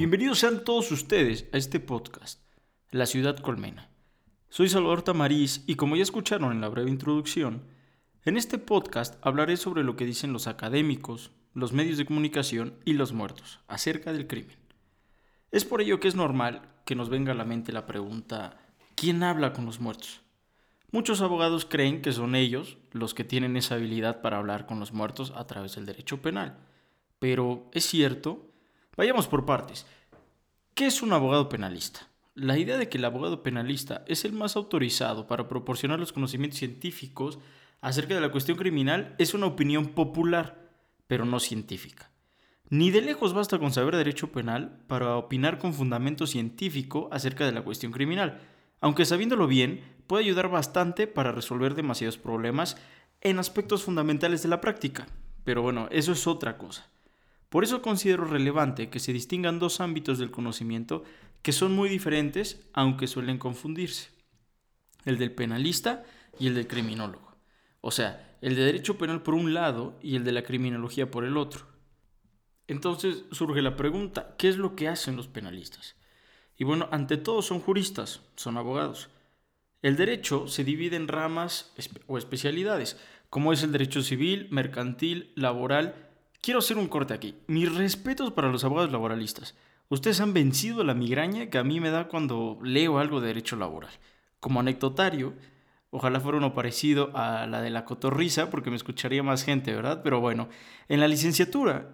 Bienvenidos sean todos ustedes a este podcast, La Ciudad Colmena. Soy Salvador Tamariz y como ya escucharon en la breve introducción, en este podcast hablaré sobre lo que dicen los académicos, los medios de comunicación y los muertos acerca del crimen. Es por ello que es normal que nos venga a la mente la pregunta, ¿quién habla con los muertos? Muchos abogados creen que son ellos los que tienen esa habilidad para hablar con los muertos a través del derecho penal. Pero, ¿es cierto? Vayamos por partes. ¿Qué es un abogado penalista? La idea de que el abogado penalista es el más autorizado para proporcionar los conocimientos científicos acerca de la cuestión criminal es una opinión popular, pero no científica. Ni de lejos basta con saber derecho penal para opinar con fundamento científico acerca de la cuestión criminal, aunque sabiéndolo bien puede ayudar bastante para resolver demasiados problemas en aspectos fundamentales de la práctica. Pero bueno, eso es otra cosa. Por eso considero relevante que se distingan dos ámbitos del conocimiento que son muy diferentes, aunque suelen confundirse. El del penalista y el del criminólogo. O sea, el de derecho penal por un lado y el de la criminología por el otro. Entonces surge la pregunta, ¿qué es lo que hacen los penalistas? Y bueno, ante todo son juristas, son abogados. El derecho se divide en ramas o especialidades, como es el derecho civil, mercantil, laboral, Quiero hacer un corte aquí. Mis respetos para los abogados laboralistas. Ustedes han vencido la migraña que a mí me da cuando leo algo de derecho laboral. Como anecdotario, ojalá fuera uno parecido a la de la cotorriza, porque me escucharía más gente, ¿verdad? Pero bueno, en la licenciatura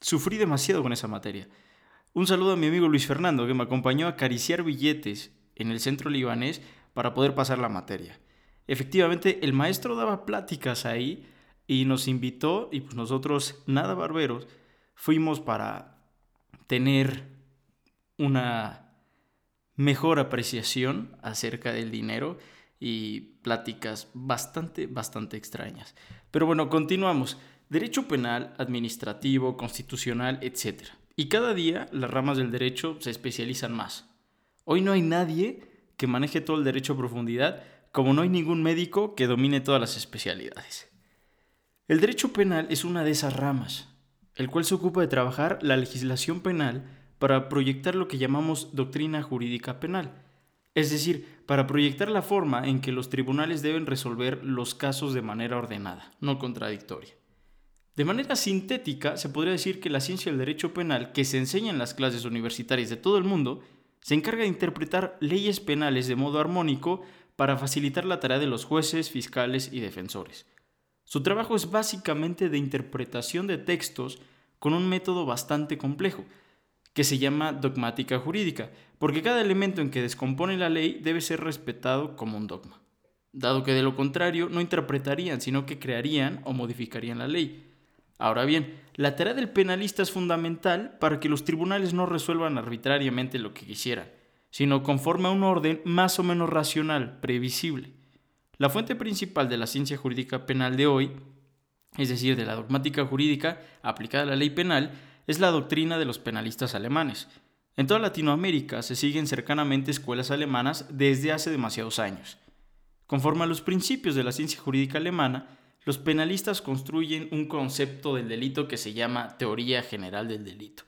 sufrí demasiado con esa materia. Un saludo a mi amigo Luis Fernando, que me acompañó a acariciar billetes en el centro libanés para poder pasar la materia. Efectivamente, el maestro daba pláticas ahí y nos invitó y pues nosotros, nada barberos, fuimos para tener una mejor apreciación acerca del dinero y pláticas bastante, bastante extrañas. Pero bueno, continuamos. Derecho penal, administrativo, constitucional, etc. Y cada día las ramas del derecho se especializan más. Hoy no hay nadie que maneje todo el derecho a profundidad, como no hay ningún médico que domine todas las especialidades. El derecho penal es una de esas ramas, el cual se ocupa de trabajar la legislación penal para proyectar lo que llamamos doctrina jurídica penal, es decir, para proyectar la forma en que los tribunales deben resolver los casos de manera ordenada, no contradictoria. De manera sintética, se podría decir que la ciencia del derecho penal que se enseña en las clases universitarias de todo el mundo se encarga de interpretar leyes penales de modo armónico para facilitar la tarea de los jueces, fiscales y defensores. Su trabajo es básicamente de interpretación de textos con un método bastante complejo, que se llama dogmática jurídica, porque cada elemento en que descompone la ley debe ser respetado como un dogma, dado que de lo contrario no interpretarían, sino que crearían o modificarían la ley. Ahora bien, la tarea del penalista es fundamental para que los tribunales no resuelvan arbitrariamente lo que quisieran, sino conforme a un orden más o menos racional, previsible. La fuente principal de la ciencia jurídica penal de hoy, es decir, de la dogmática jurídica aplicada a la ley penal, es la doctrina de los penalistas alemanes. En toda Latinoamérica se siguen cercanamente escuelas alemanas desde hace demasiados años. Conforme a los principios de la ciencia jurídica alemana, los penalistas construyen un concepto del delito que se llama teoría general del delito.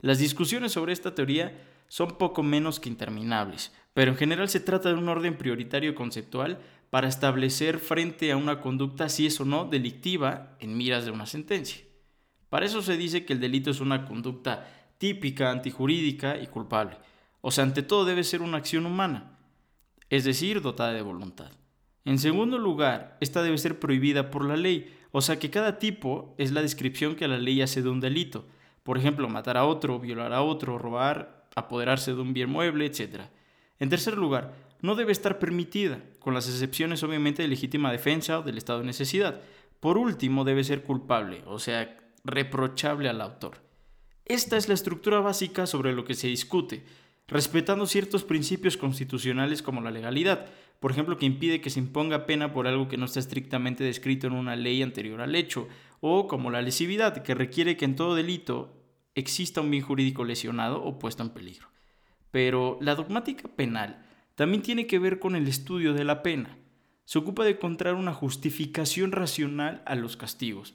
Las discusiones sobre esta teoría son poco menos que interminables, pero en general se trata de un orden prioritario conceptual para establecer frente a una conducta si es o no delictiva en miras de una sentencia. Para eso se dice que el delito es una conducta típica, antijurídica y culpable. O sea, ante todo debe ser una acción humana, es decir, dotada de voluntad. En segundo lugar, esta debe ser prohibida por la ley, o sea que cada tipo es la descripción que la ley hace de un delito. Por ejemplo, matar a otro, violar a otro, robar, apoderarse de un bien mueble, etc. En tercer lugar, no debe estar permitida, con las excepciones obviamente de legítima defensa o del estado de necesidad. Por último, debe ser culpable, o sea, reprochable al autor. Esta es la estructura básica sobre lo que se discute, respetando ciertos principios constitucionales como la legalidad, por ejemplo, que impide que se imponga pena por algo que no está estrictamente descrito en una ley anterior al hecho, o como la lesividad, que requiere que en todo delito exista un bien jurídico lesionado o puesto en peligro. Pero la dogmática penal también tiene que ver con el estudio de la pena. Se ocupa de encontrar una justificación racional a los castigos.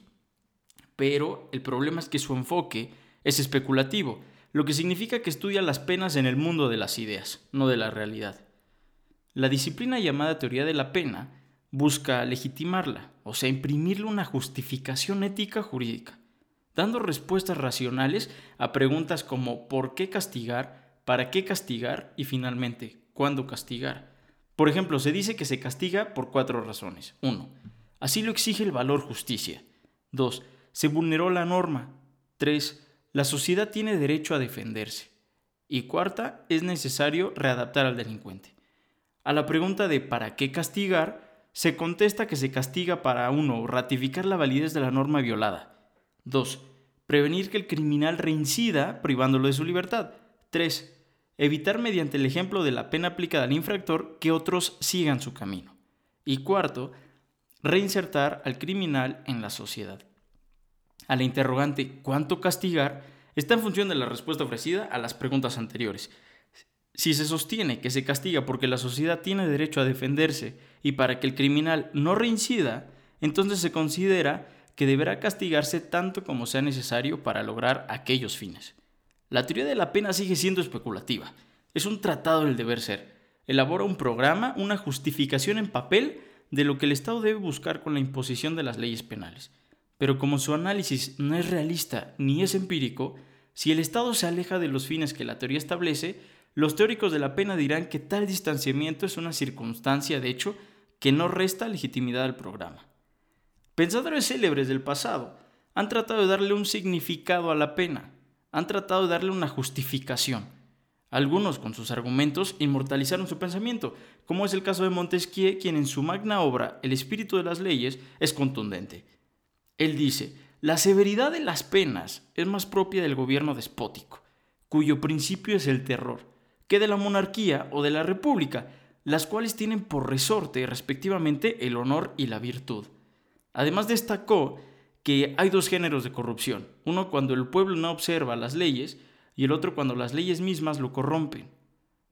Pero el problema es que su enfoque es especulativo, lo que significa que estudia las penas en el mundo de las ideas, no de la realidad. La disciplina llamada teoría de la pena busca legitimarla, o sea, imprimirle una justificación ética jurídica, dando respuestas racionales a preguntas como ¿por qué castigar? ¿Para qué castigar? Y finalmente, ¿cuándo castigar? Por ejemplo, se dice que se castiga por cuatro razones. 1. Así lo exige el valor justicia. 2. Se vulneró la norma. 3. La sociedad tiene derecho a defenderse. Y cuarta, es necesario readaptar al delincuente. A la pregunta de ¿para qué castigar? se contesta que se castiga para 1. ratificar la validez de la norma violada. 2. Prevenir que el criminal reincida privándolo de su libertad. 3. Evitar mediante el ejemplo de la pena aplicada al infractor que otros sigan su camino. Y cuarto, reinsertar al criminal en la sociedad. A la interrogante ¿cuánto castigar? está en función de la respuesta ofrecida a las preguntas anteriores. Si se sostiene que se castiga porque la sociedad tiene derecho a defenderse y para que el criminal no reincida, entonces se considera que deberá castigarse tanto como sea necesario para lograr aquellos fines. La teoría de la pena sigue siendo especulativa. Es un tratado del deber ser. Elabora un programa, una justificación en papel de lo que el Estado debe buscar con la imposición de las leyes penales. Pero como su análisis no es realista ni es empírico, si el Estado se aleja de los fines que la teoría establece, los teóricos de la pena dirán que tal distanciamiento es una circunstancia, de hecho, que no resta legitimidad al programa. Pensadores célebres del pasado han tratado de darle un significado a la pena, han tratado de darle una justificación. Algunos, con sus argumentos, inmortalizaron su pensamiento, como es el caso de Montesquieu, quien en su magna obra El espíritu de las leyes es contundente. Él dice, la severidad de las penas es más propia del gobierno despótico, cuyo principio es el terror, que de la monarquía o de la república, las cuales tienen por resorte respectivamente el honor y la virtud. Además destacó que hay dos géneros de corrupción, uno cuando el pueblo no observa las leyes y el otro cuando las leyes mismas lo corrompen.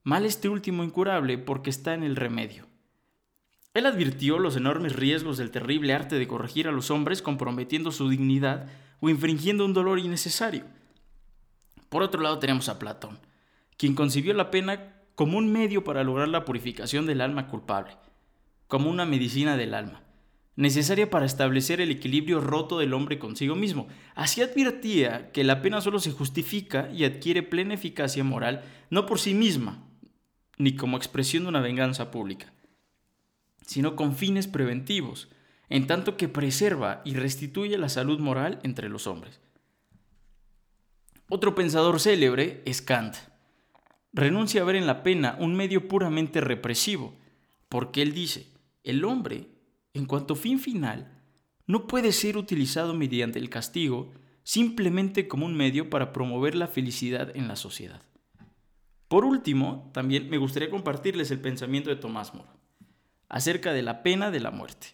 Mal este último incurable porque está en el remedio. Él advirtió los enormes riesgos del terrible arte de corregir a los hombres comprometiendo su dignidad o infringiendo un dolor innecesario. Por otro lado tenemos a Platón, quien concibió la pena como un medio para lograr la purificación del alma culpable, como una medicina del alma necesaria para establecer el equilibrio roto del hombre consigo mismo. Así advertía que la pena solo se justifica y adquiere plena eficacia moral no por sí misma, ni como expresión de una venganza pública, sino con fines preventivos, en tanto que preserva y restituye la salud moral entre los hombres. Otro pensador célebre es Kant. Renuncia a ver en la pena un medio puramente represivo, porque él dice, el hombre en cuanto fin final, no puede ser utilizado mediante el castigo simplemente como un medio para promover la felicidad en la sociedad. Por último, también me gustaría compartirles el pensamiento de Tomás Moro acerca de la pena de la muerte.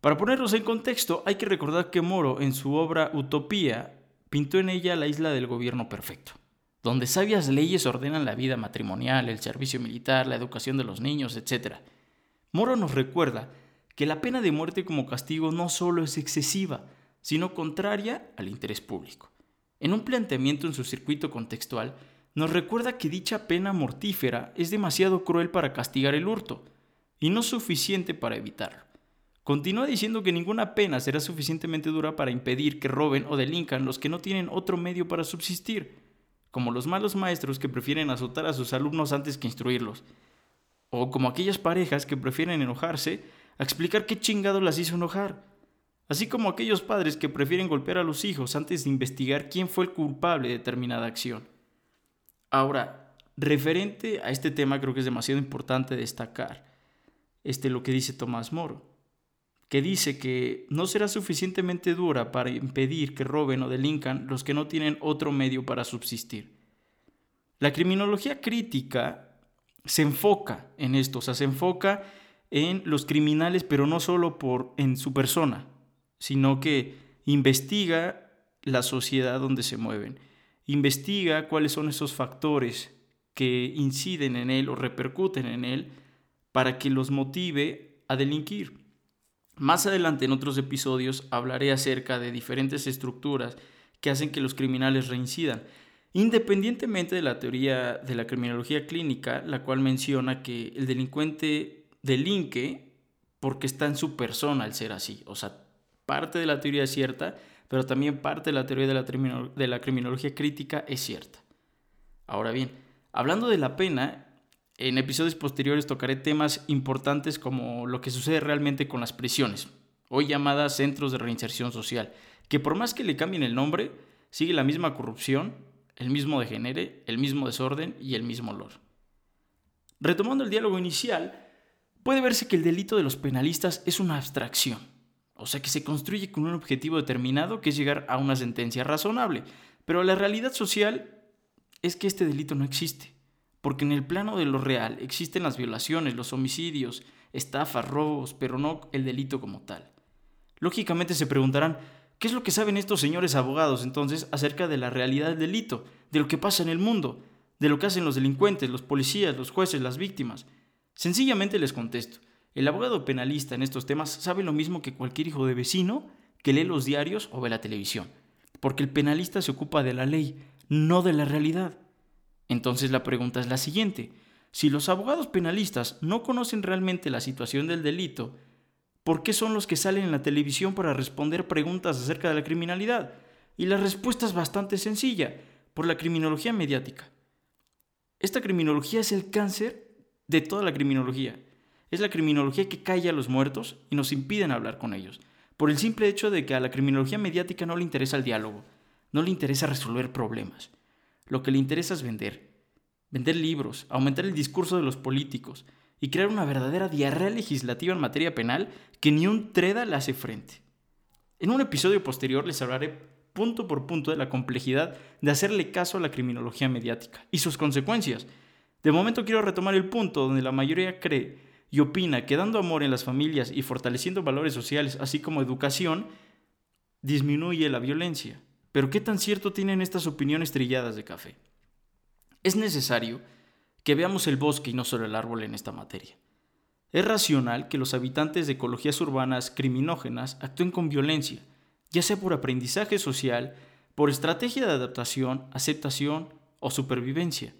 Para ponernos en contexto, hay que recordar que Moro, en su obra Utopía, pintó en ella la isla del gobierno perfecto, donde sabias leyes ordenan la vida matrimonial, el servicio militar, la educación de los niños, etc. Moro nos recuerda que la pena de muerte como castigo no solo es excesiva, sino contraria al interés público. En un planteamiento en su circuito contextual, nos recuerda que dicha pena mortífera es demasiado cruel para castigar el hurto, y no suficiente para evitarlo. Continúa diciendo que ninguna pena será suficientemente dura para impedir que roben o delincan los que no tienen otro medio para subsistir, como los malos maestros que prefieren azotar a sus alumnos antes que instruirlos, o como aquellas parejas que prefieren enojarse a explicar qué chingado las hizo enojar. Así como aquellos padres que prefieren golpear a los hijos antes de investigar quién fue el culpable de determinada acción. Ahora, referente a este tema creo que es demasiado importante destacar este lo que dice Tomás Moro, que dice que no será suficientemente dura para impedir que roben o delincan los que no tienen otro medio para subsistir. La criminología crítica se enfoca en esto, o sea, se enfoca en los criminales, pero no solo por en su persona, sino que investiga la sociedad donde se mueven, investiga cuáles son esos factores que inciden en él o repercuten en él para que los motive a delinquir. Más adelante en otros episodios hablaré acerca de diferentes estructuras que hacen que los criminales reincidan. Independientemente de la teoría de la criminología clínica, la cual menciona que el delincuente delinque porque está en su persona el ser así. O sea, parte de la teoría es cierta, pero también parte de la teoría de la, criminología crítica es cierta. Ahora bien, hablando de la pena, en episodios posteriores tocaré temas importantes como lo que sucede realmente con las prisiones, hoy llamadas centros de reinserción social, que por más que le cambien el nombre, sigue la misma corrupción, el mismo degenere, el mismo desorden y el mismo olor. Retomando el diálogo inicial, puede verse que el delito de los penalistas es una abstracción, o sea que se construye con un objetivo determinado que es llegar a una sentencia razonable, pero la realidad social es que este delito no existe, porque en el plano de lo real existen las violaciones, los homicidios, estafas, robos, pero no el delito como tal. Lógicamente se preguntarán, ¿qué es lo que saben estos señores abogados entonces acerca de la realidad del delito, de lo que pasa en el mundo, de lo que hacen los delincuentes, los policías, los jueces, las víctimas? Sencillamente les contesto, el abogado penalista en estos temas sabe lo mismo que cualquier hijo de vecino que lee los diarios o ve la televisión, porque el penalista se ocupa de la ley, no de la realidad. Entonces la pregunta es la siguiente, si los abogados penalistas no conocen realmente la situación del delito, ¿Por qué son los que salen en la televisión para responder preguntas acerca de la criminalidad? Y la respuesta es bastante sencilla, por la criminología mediática. Esta criminología es el cáncer de toda la criminología. Es la criminología que calla a los muertos y nos impiden hablar con ellos, por el simple hecho de que a la criminología mediática no le interesa el diálogo, no le interesa resolver problemas. Lo que le interesa es vender. Vender libros, aumentar el discurso de los políticos, y crear una verdadera diarrea legislativa en materia penal que ni un treda le hace frente. En un episodio posterior les hablaré punto por punto de la complejidad de hacerle caso a la criminología mediática y sus consecuencias. De momento quiero retomar el punto donde la mayoría cree y opina que dando amor en las familias y fortaleciendo valores sociales, así como educación, disminuye la violencia. Pero ¿qué tan cierto tienen estas opiniones trilladas de café? Es necesario que veamos el bosque y no solo el árbol en esta materia. Es racional que los habitantes de ecologías urbanas criminógenas actúen con violencia, ya sea por aprendizaje social, por estrategia de adaptación, aceptación o supervivencia.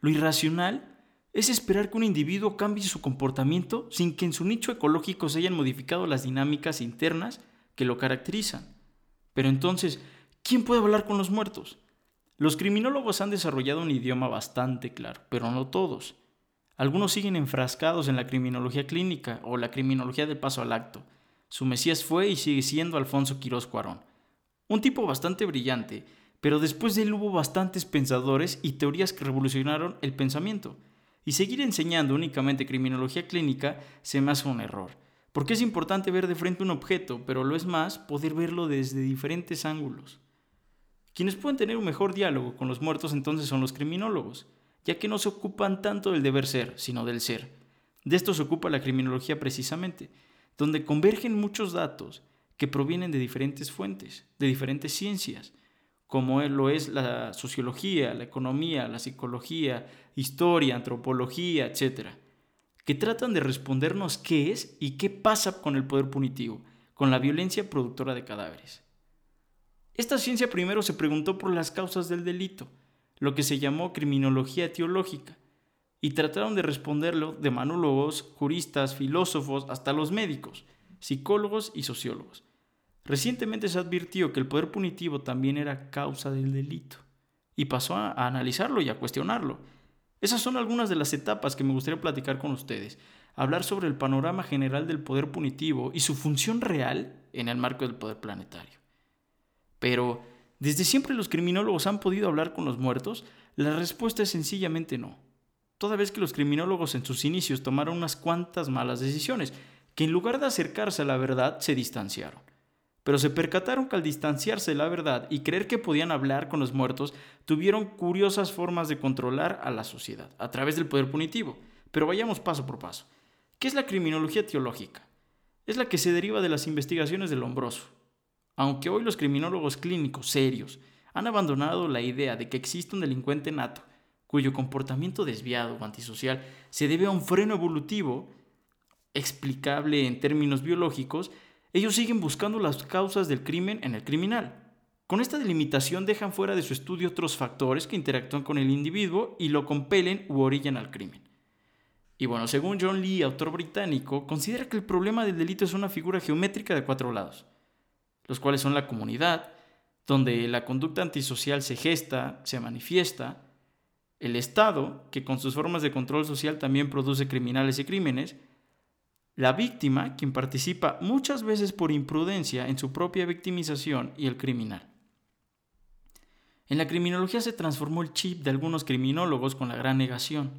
Lo irracional es esperar que un individuo cambie su comportamiento sin que en su nicho ecológico se hayan modificado las dinámicas internas que lo caracterizan. Pero entonces, ¿quién puede hablar con los muertos? Los criminólogos han desarrollado un idioma bastante claro, pero no todos. Algunos siguen enfrascados en la criminología clínica o la criminología del paso al acto. Su mesías fue y sigue siendo Alfonso Quirós Cuarón. Un tipo bastante brillante, pero después de él hubo bastantes pensadores y teorías que revolucionaron el pensamiento. Y seguir enseñando únicamente criminología clínica se me hace un error, porque es importante ver de frente un objeto, pero lo es más poder verlo desde diferentes ángulos. Quienes pueden tener un mejor diálogo con los muertos entonces son los criminólogos, ya que no se ocupan tanto del deber ser, sino del ser. De esto se ocupa la criminología precisamente, donde convergen muchos datos que provienen de diferentes fuentes, de diferentes ciencias, como lo es la sociología, la economía, la psicología, historia, antropología, etc., que tratan de respondernos qué es y qué pasa con el poder punitivo, con la violencia productora de cadáveres. Esta ciencia primero se preguntó por las causas del delito, lo que se llamó criminología etiológica, y trataron de responderlo de manólogos, juristas, filósofos, hasta los médicos, psicólogos y sociólogos. Recientemente se advirtió que el poder punitivo también era causa del delito, y pasó a, analizarlo y a cuestionarlo. Esas son algunas de las etapas que me gustaría platicar con ustedes, hablar sobre el panorama general del poder punitivo y su función real en el marco del poder planetario. Pero, ¿desde siempre los criminólogos han podido hablar con los muertos? La respuesta es sencillamente no. Toda vez que los criminólogos en sus inicios tomaron unas cuantas malas decisiones, que en lugar de acercarse a la verdad se distanciaron. Pero se percataron que al distanciarse de la verdad y creer que podían hablar con los muertos, tuvieron curiosas formas de controlar a la sociedad, a través del poder punitivo. Pero vayamos paso por paso. ¿Qué es la criminología teológica? Es la que se deriva de las investigaciones del hombroso, aunque hoy los criminólogos clínicos serios han abandonado la idea de que existe un delincuente nato, cuyo comportamiento desviado o antisocial se debe a un freno evolutivo explicable en términos biológicos, ellos siguen buscando las causas del crimen en el criminal. Con esta delimitación dejan fuera de su estudio otros factores que interactúan con el individuo y lo compelen u orillan al crimen. Y bueno, según John Lee, autor británico, considera que el problema del delito es una figura geométrica de cuatro lados, los cuales son la comunidad, donde la conducta antisocial se gesta, se manifiesta, el Estado, que con sus formas de control social también produce criminales y crímenes, la víctima, quien participa muchas veces por imprudencia en su propia victimización, y el criminal. En la criminología se transformó el chip de algunos criminólogos con la gran negación,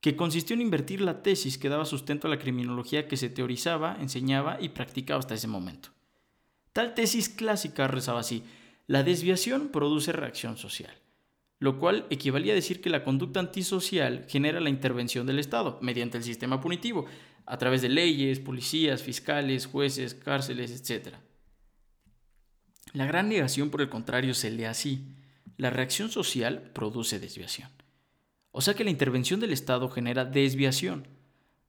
que consistió en invertir la tesis que daba sustento a la criminología que se teorizaba, enseñaba y practicaba hasta ese momento. Tal tesis clásica rezaba así, la desviación produce reacción social, lo cual equivalía a decir que la conducta antisocial genera la intervención del Estado mediante el sistema punitivo, a través de leyes, policías, fiscales, jueces, cárceles, etc. La gran negación, por el contrario, se lee así. La reacción social produce desviación. O sea que la intervención del Estado genera desviación.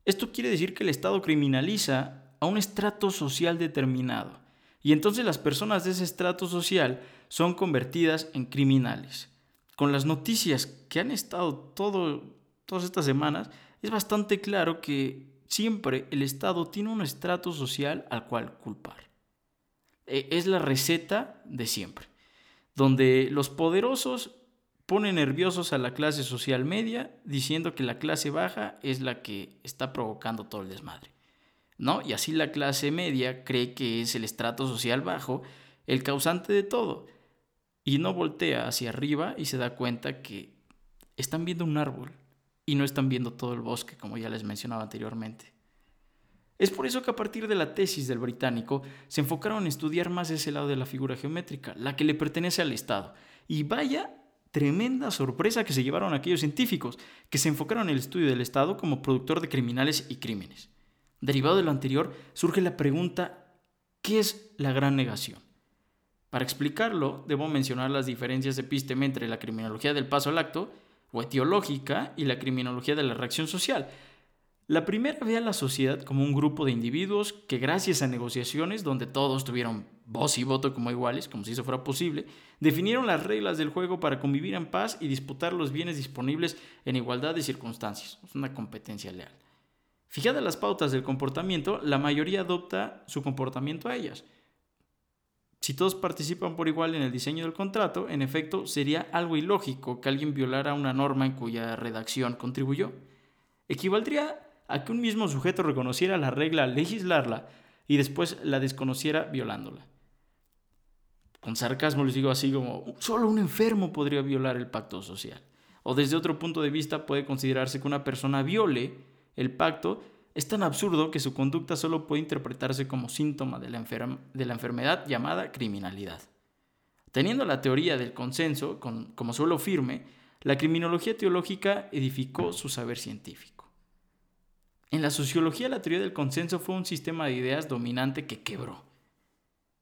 Esto quiere decir que el Estado criminaliza a un estrato social determinado. Y entonces las personas de ese estrato social son convertidas en criminales. Con las noticias que han estado todo, todas estas semanas, es bastante claro que siempre el Estado tiene un estrato social al cual culpar. E, es la receta de siempre, donde los poderosos ponen nerviosos a la clase social media diciendo que la clase baja es la que está provocando todo el desmadre. ¿No? Y así la clase media cree que es el estrato social bajo el causante de todo. Y no voltea hacia arriba y se da cuenta que están viendo un árbol y no están viendo todo el bosque, como ya les mencionaba anteriormente. Es por eso que a partir de la tesis del británico se enfocaron en estudiar más ese lado de la figura geométrica, la que le pertenece al Estado. Y vaya tremenda sorpresa que se llevaron aquellos científicos, que se enfocaron en el estudio del Estado como productor de criminales y crímenes. Derivado de lo anterior, surge la pregunta, ¿qué es la gran negación? Para explicarlo, debo mencionar las diferencias episteme entre la criminología del paso al acto, o etiológica, y la criminología de la reacción social, la primera ve a la sociedad como un grupo de individuos que gracias a negociaciones donde todos tuvieron voz y voto como iguales, como si eso fuera posible, definieron las reglas del juego para convivir en paz y disputar los bienes disponibles en igualdad de circunstancias. Es una competencia leal. Fijadas las pautas del comportamiento, la mayoría adopta su comportamiento a ellas. Si todos participan por igual en el diseño del contrato, en efecto, sería algo ilógico que alguien violara una norma en cuya redacción contribuyó. Equivaldría a que un mismo sujeto reconociera la regla legislarla y después la desconociera violándola. Con sarcasmo les digo así como, solo un enfermo podría violar el pacto social. O desde otro punto de vista puede considerarse que una persona viole el pacto es tan absurdo que su conducta solo puede interpretarse como síntoma de la, enfermedad llamada criminalidad. Teniendo la teoría del consenso como suelo firme, la criminología teológica edificó su saber científico. En la sociología la teoría del consenso fue un sistema de ideas dominante que quebró.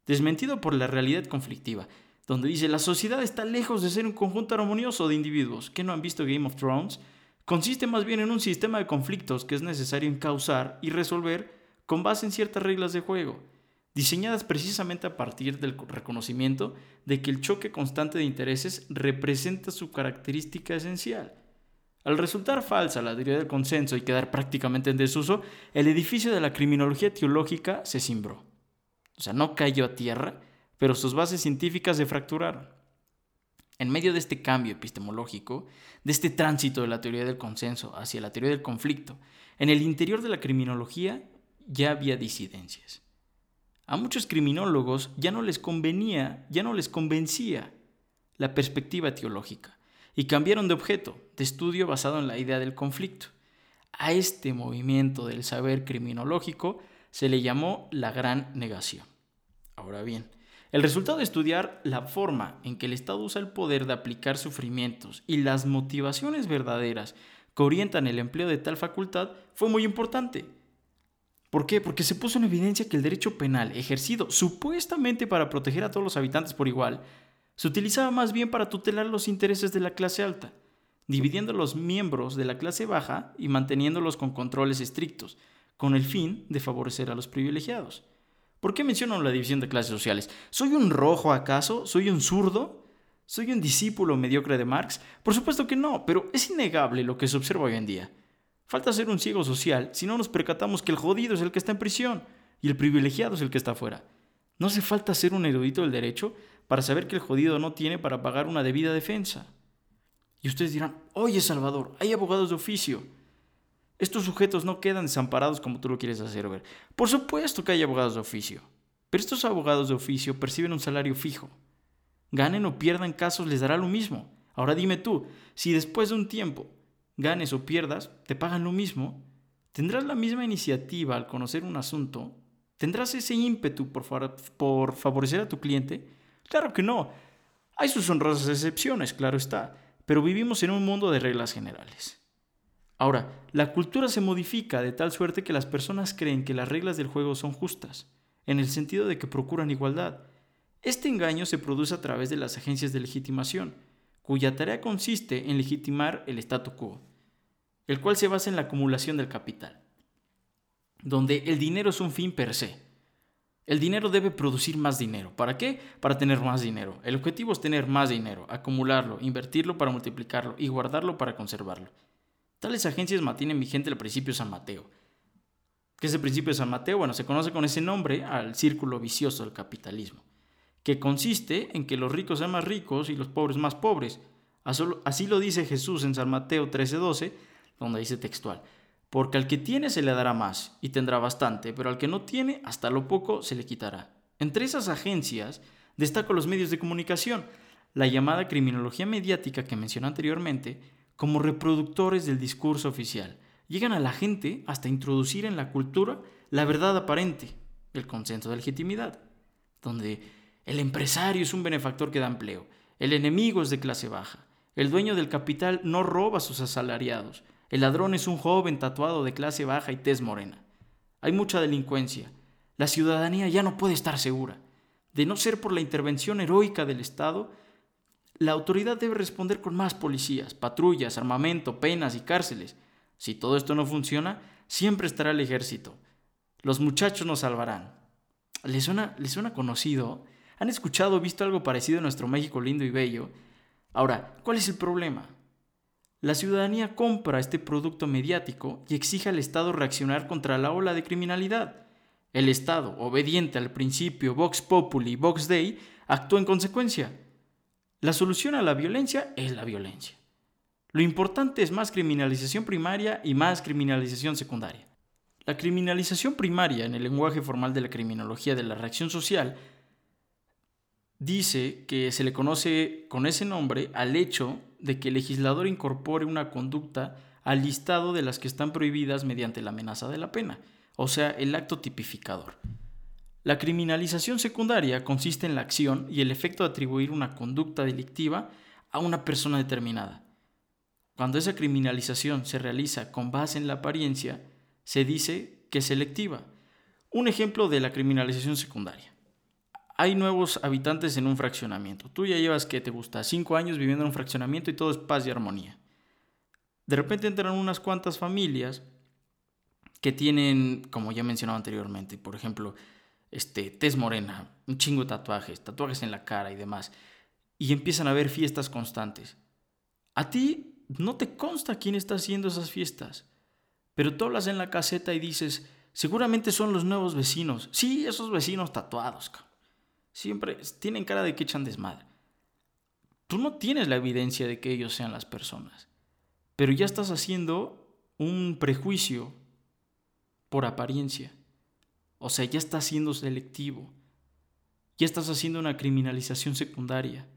Desmentido por la realidad conflictiva, donde dice la sociedad está lejos de ser un conjunto armonioso de individuos que no han visto Game of Thrones, consiste más bien en un sistema de conflictos que es necesario encauzar y resolver con base en ciertas reglas de juego, diseñadas precisamente a partir del reconocimiento de que el choque constante de intereses representa su característica esencial al resultar falsa la teoría del consenso y quedar prácticamente en desuso, el edificio de la criminología teológica se cimbró. O sea, no cayó a tierra, pero sus bases científicas se fracturaron. En medio de este cambio epistemológico, de este tránsito de la teoría del consenso hacia la teoría del conflicto, en el interior de la criminología ya había disidencias. A muchos criminólogos ya no les convenía, ya no les convencía la perspectiva teológica y cambiaron de objeto de estudio basado en la idea del conflicto. A este movimiento del saber criminológico se le llamó la gran negación. Ahora bien, el resultado de estudiar la forma en que el Estado usa el poder de aplicar sufrimientos y las motivaciones verdaderas que orientan el empleo de tal facultad fue muy importante. ¿Por qué? Porque se puso en evidencia que el derecho penal, ejercido supuestamente para proteger a todos los habitantes por igual, se utilizaba más bien para tutelar los intereses de la clase alta, dividiendo los miembros de la clase baja y manteniéndolos con controles estrictos, con el fin de favorecer a los privilegiados. ¿Por qué menciono la división de clases sociales? ¿Soy un rojo acaso? ¿Soy un zurdo? ¿Soy un discípulo mediocre de Marx? Por supuesto que no, pero es innegable lo que se observa hoy en día. Falta ser un ciego social si no nos percatamos que el jodido es el que está en prisión y el privilegiado es el que está afuera. No hace falta ser un erudito del derecho para saber que el jodido no tiene para pagar una debida defensa. Y ustedes dirán, oye Salvador, hay abogados de oficio. Estos sujetos no quedan desamparados como tú lo quieres hacer ver. Por supuesto que hay abogados de oficio, pero estos abogados de oficio perciben un salario fijo. Ganen o pierdan casos les dará lo mismo. Ahora dime tú, si después de un tiempo ganes o pierdas, te pagan lo mismo, ¿tendrás la misma iniciativa al conocer un asunto? ¿Tendrás ese ímpetu por, por favorecer a tu cliente? Claro que no. Hay sus honrosas excepciones, claro está, pero vivimos en un mundo de reglas generales. Ahora, la cultura se modifica de tal suerte que las personas creen que las reglas del juego son justas, en el sentido de que procuran igualdad. Este engaño se produce a través de las agencias de legitimación, cuya tarea consiste en legitimar el statu quo, el cual se basa en la acumulación del capital, donde el dinero es un fin per se. El dinero debe producir más dinero. ¿Para qué? Para tener más dinero. El objetivo es tener más dinero, acumularlo, invertirlo para multiplicarlo y guardarlo para conservarlo. Tales agencias mantienen vigente el principio de San Mateo. ¿Qué es el principio de San Mateo? Bueno, se conoce con ese nombre al círculo vicioso del capitalismo, que consiste en que los ricos sean más ricos y los pobres más pobres. Así lo dice Jesús en San Mateo 13:12, donde dice textual, porque al que tiene se le dará más y tendrá bastante, pero al que no tiene, hasta lo poco se le quitará. Entre esas agencias destaco los medios de comunicación, la llamada criminología mediática que mencioné anteriormente, como reproductores del discurso oficial. Llegan a la gente hasta introducir en la cultura la verdad aparente, el consenso de legitimidad, donde el empresario es un benefactor que da empleo, el enemigo es de clase baja, el dueño del capital no roba a sus asalariados, el ladrón es un joven tatuado de clase baja y tez morena. Hay mucha delincuencia. La ciudadanía ya no puede estar segura. De no ser por la intervención heroica del Estado, la autoridad debe responder con más policías, patrullas, armamento, penas y cárceles. Si todo esto no funciona, siempre estará el ejército. Los muchachos nos salvarán. ¿Les suena, ¿Les suena conocido? ¿Han escuchado o visto algo parecido en nuestro México lindo y bello? Ahora, ¿cuál es el problema? La ciudadanía compra este producto mediático y exige al Estado reaccionar contra la ola de criminalidad. El Estado, obediente al principio Vox Populi, Vox Dei, actúa en consecuencia. La solución a la violencia es la violencia. Lo importante es más criminalización primaria y más criminalización secundaria. La criminalización primaria, en el lenguaje formal de la criminología de la reacción social, dice que se le conoce con ese nombre al hecho de que el legislador incorpore una conducta al listado de las que están prohibidas mediante la amenaza de la pena, o sea, el acto tipificador. La criminalización secundaria consiste en la acción y el efecto de atribuir una conducta delictiva a una persona determinada. Cuando esa criminalización se realiza con base en la apariencia, se dice que es selectiva. Un ejemplo de la criminalización secundaria. Hay nuevos habitantes en un fraccionamiento. Tú ya llevas, que te gusta? Cinco años viviendo en un fraccionamiento y todo es paz y armonía. De repente entran unas cuantas familias que tienen, como ya mencionaba anteriormente, por ejemplo, este, tez morena, un chingo de tatuajes, tatuajes en la cara y demás, y empiezan a haber fiestas constantes. A ti no te consta quién está haciendo esas fiestas, pero tú hablas en la caseta y dices, seguramente son los nuevos vecinos. Sí, esos vecinos tatuados, siempre tienen cara de que echan desmadre. Tú no tienes la evidencia de que ellos sean las personas, pero ya estás haciendo un prejuicio por apariencia. O sea, ya estás siendo selectivo. Ya estás haciendo una criminalización secundaria.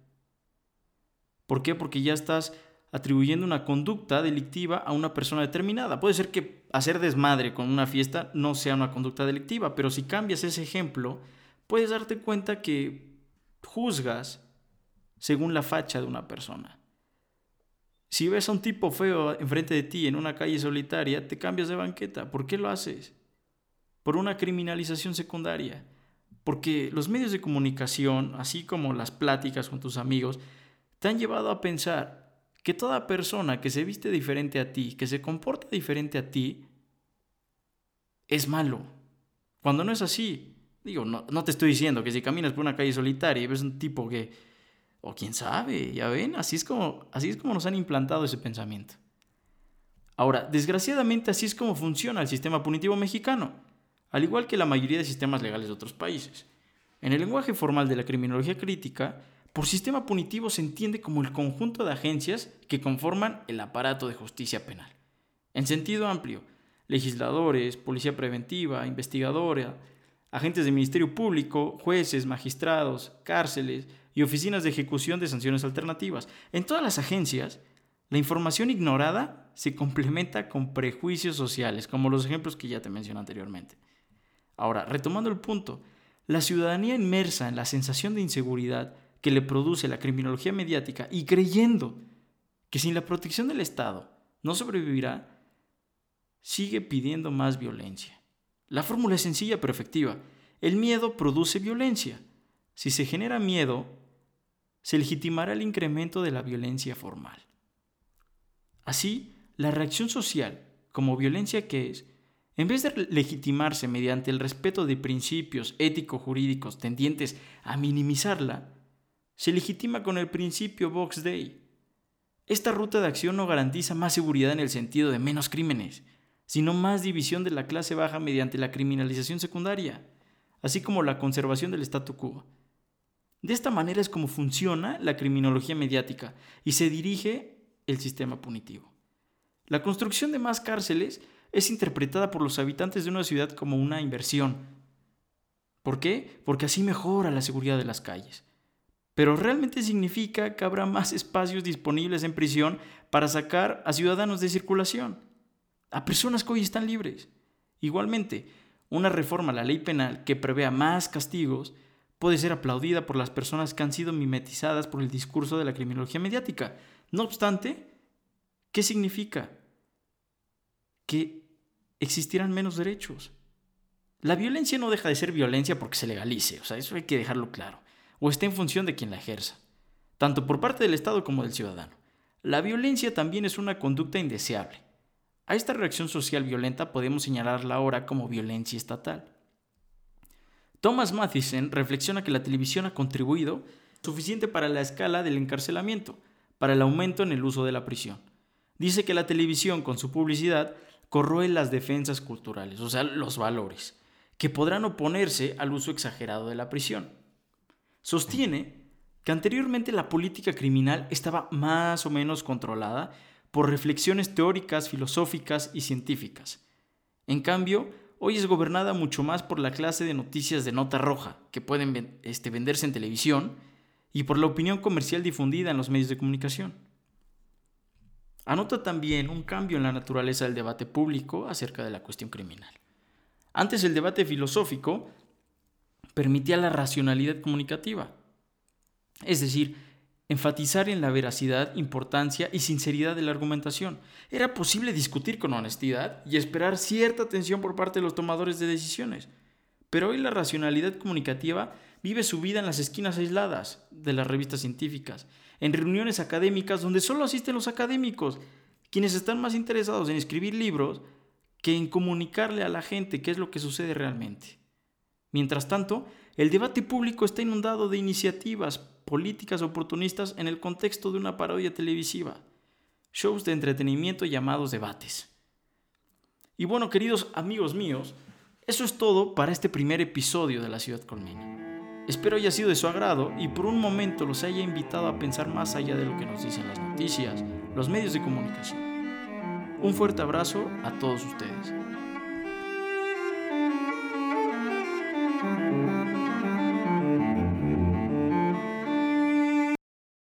¿Por qué? Porque ya estás atribuyendo una conducta delictiva a una persona determinada. Puede ser que hacer desmadre con una fiesta no sea una conducta delictiva, pero si cambias ese ejemplo, puedes darte cuenta que juzgas según la facha de una persona. Si ves a un tipo feo enfrente de ti en una calle solitaria, te cambias de banqueta. ¿Por qué lo haces? Por una criminalización secundaria. Porque los medios de comunicación, así como las pláticas con tus amigos, te han llevado a pensar que toda persona que se viste diferente a ti, que se comporta diferente a ti, es malo. Cuando no es así, Digo, no, te estoy diciendo que si caminas por una calle solitaria y ves un tipo que, o quién sabe, ya ven, así es como, así es como nos han implantado ese pensamiento. Ahora, desgraciadamente así es como funciona el sistema punitivo mexicano, al igual que la mayoría de sistemas legales de otros países. En el lenguaje formal de la criminología crítica, por sistema punitivo se entiende como el conjunto de agencias que conforman el aparato de justicia penal. En sentido amplio, legisladores, policía preventiva, investigadora, agentes del Ministerio Público, jueces, magistrados, cárceles y oficinas de ejecución de sanciones alternativas. En todas las agencias, la información ignorada se complementa con prejuicios sociales, como los ejemplos que ya te mencioné anteriormente. Ahora, retomando el punto, la ciudadanía inmersa en la sensación de inseguridad que le produce la criminología mediática y creyendo que sin la protección del Estado no sobrevivirá, sigue pidiendo más violencia. La fórmula es sencilla pero efectiva. El miedo produce violencia. Si se genera miedo, se legitimará el incremento de la violencia formal. Así, la reacción social, como violencia que es, en vez de legitimarse mediante el respeto de principios ético-jurídicos tendientes a minimizarla, se legitima con el principio Vox Dei. Esta ruta de acción no garantiza más seguridad en el sentido de menos crímenes, sino más división de la clase baja mediante la criminalización secundaria, así como la conservación del statu quo. De esta manera es como funciona la criminología mediática y se dirige el sistema punitivo. La construcción de más cárceles es interpretada por los habitantes de una ciudad como una inversión. ¿Por qué? Porque así mejora la seguridad de las calles. Pero realmente significa que habrá más espacios disponibles en prisión para sacar a ciudadanos de circulación, a personas que hoy están libres. Igualmente, una reforma a la ley penal que prevea más castigos puede ser aplaudida por las personas que han sido mimetizadas por el discurso de la criminología mediática. No obstante, ¿qué significa? Que existirán menos derechos. La violencia no deja de ser violencia porque se legalice, o sea, eso hay que dejarlo claro, o está en función de quien la ejerza, tanto por parte del Estado como del ciudadano. La violencia también es una conducta indeseable. A esta reacción social violenta podemos señalarla ahora como violencia estatal. Thomas Mathisen reflexiona que la televisión ha contribuido suficiente para la escala del encarcelamiento, para el aumento en el uso de la prisión. Dice que la televisión, con su publicidad, corroe las defensas culturales, o sea, los valores, que podrán oponerse al uso exagerado de la prisión. Sostiene que anteriormente la política criminal estaba más o menos controlada por reflexiones teóricas, filosóficas y científicas. En cambio, hoy es gobernada mucho más por la clase de noticias de nota roja que pueden este, venderse en televisión y por la opinión comercial difundida en los medios de comunicación. Anota también un cambio en la naturaleza del debate público acerca de la cuestión criminal. Antes el debate filosófico permitía la racionalidad comunicativa, es decir, enfatizar en la veracidad, importancia y sinceridad de la argumentación. Era posible discutir con honestidad y esperar cierta atención por parte de los tomadores de decisiones. Pero hoy la racionalidad comunicativa vive su vida en las esquinas aisladas de las revistas científicas, en reuniones académicas donde solo asisten los académicos, quienes están más interesados en escribir libros que en comunicarle a la gente qué es lo que sucede realmente. Mientras tanto, el debate público está inundado de iniciativas políticas oportunistas en el contexto de una parodia televisiva, shows de entretenimiento llamados debates. Y bueno, queridos amigos míos, eso es todo para este primer episodio de La Ciudad Colmena. Espero haya sido de su agrado y por un momento los haya invitado a pensar más allá de lo que nos dicen las noticias, los medios de comunicación. Un fuerte abrazo a todos ustedes.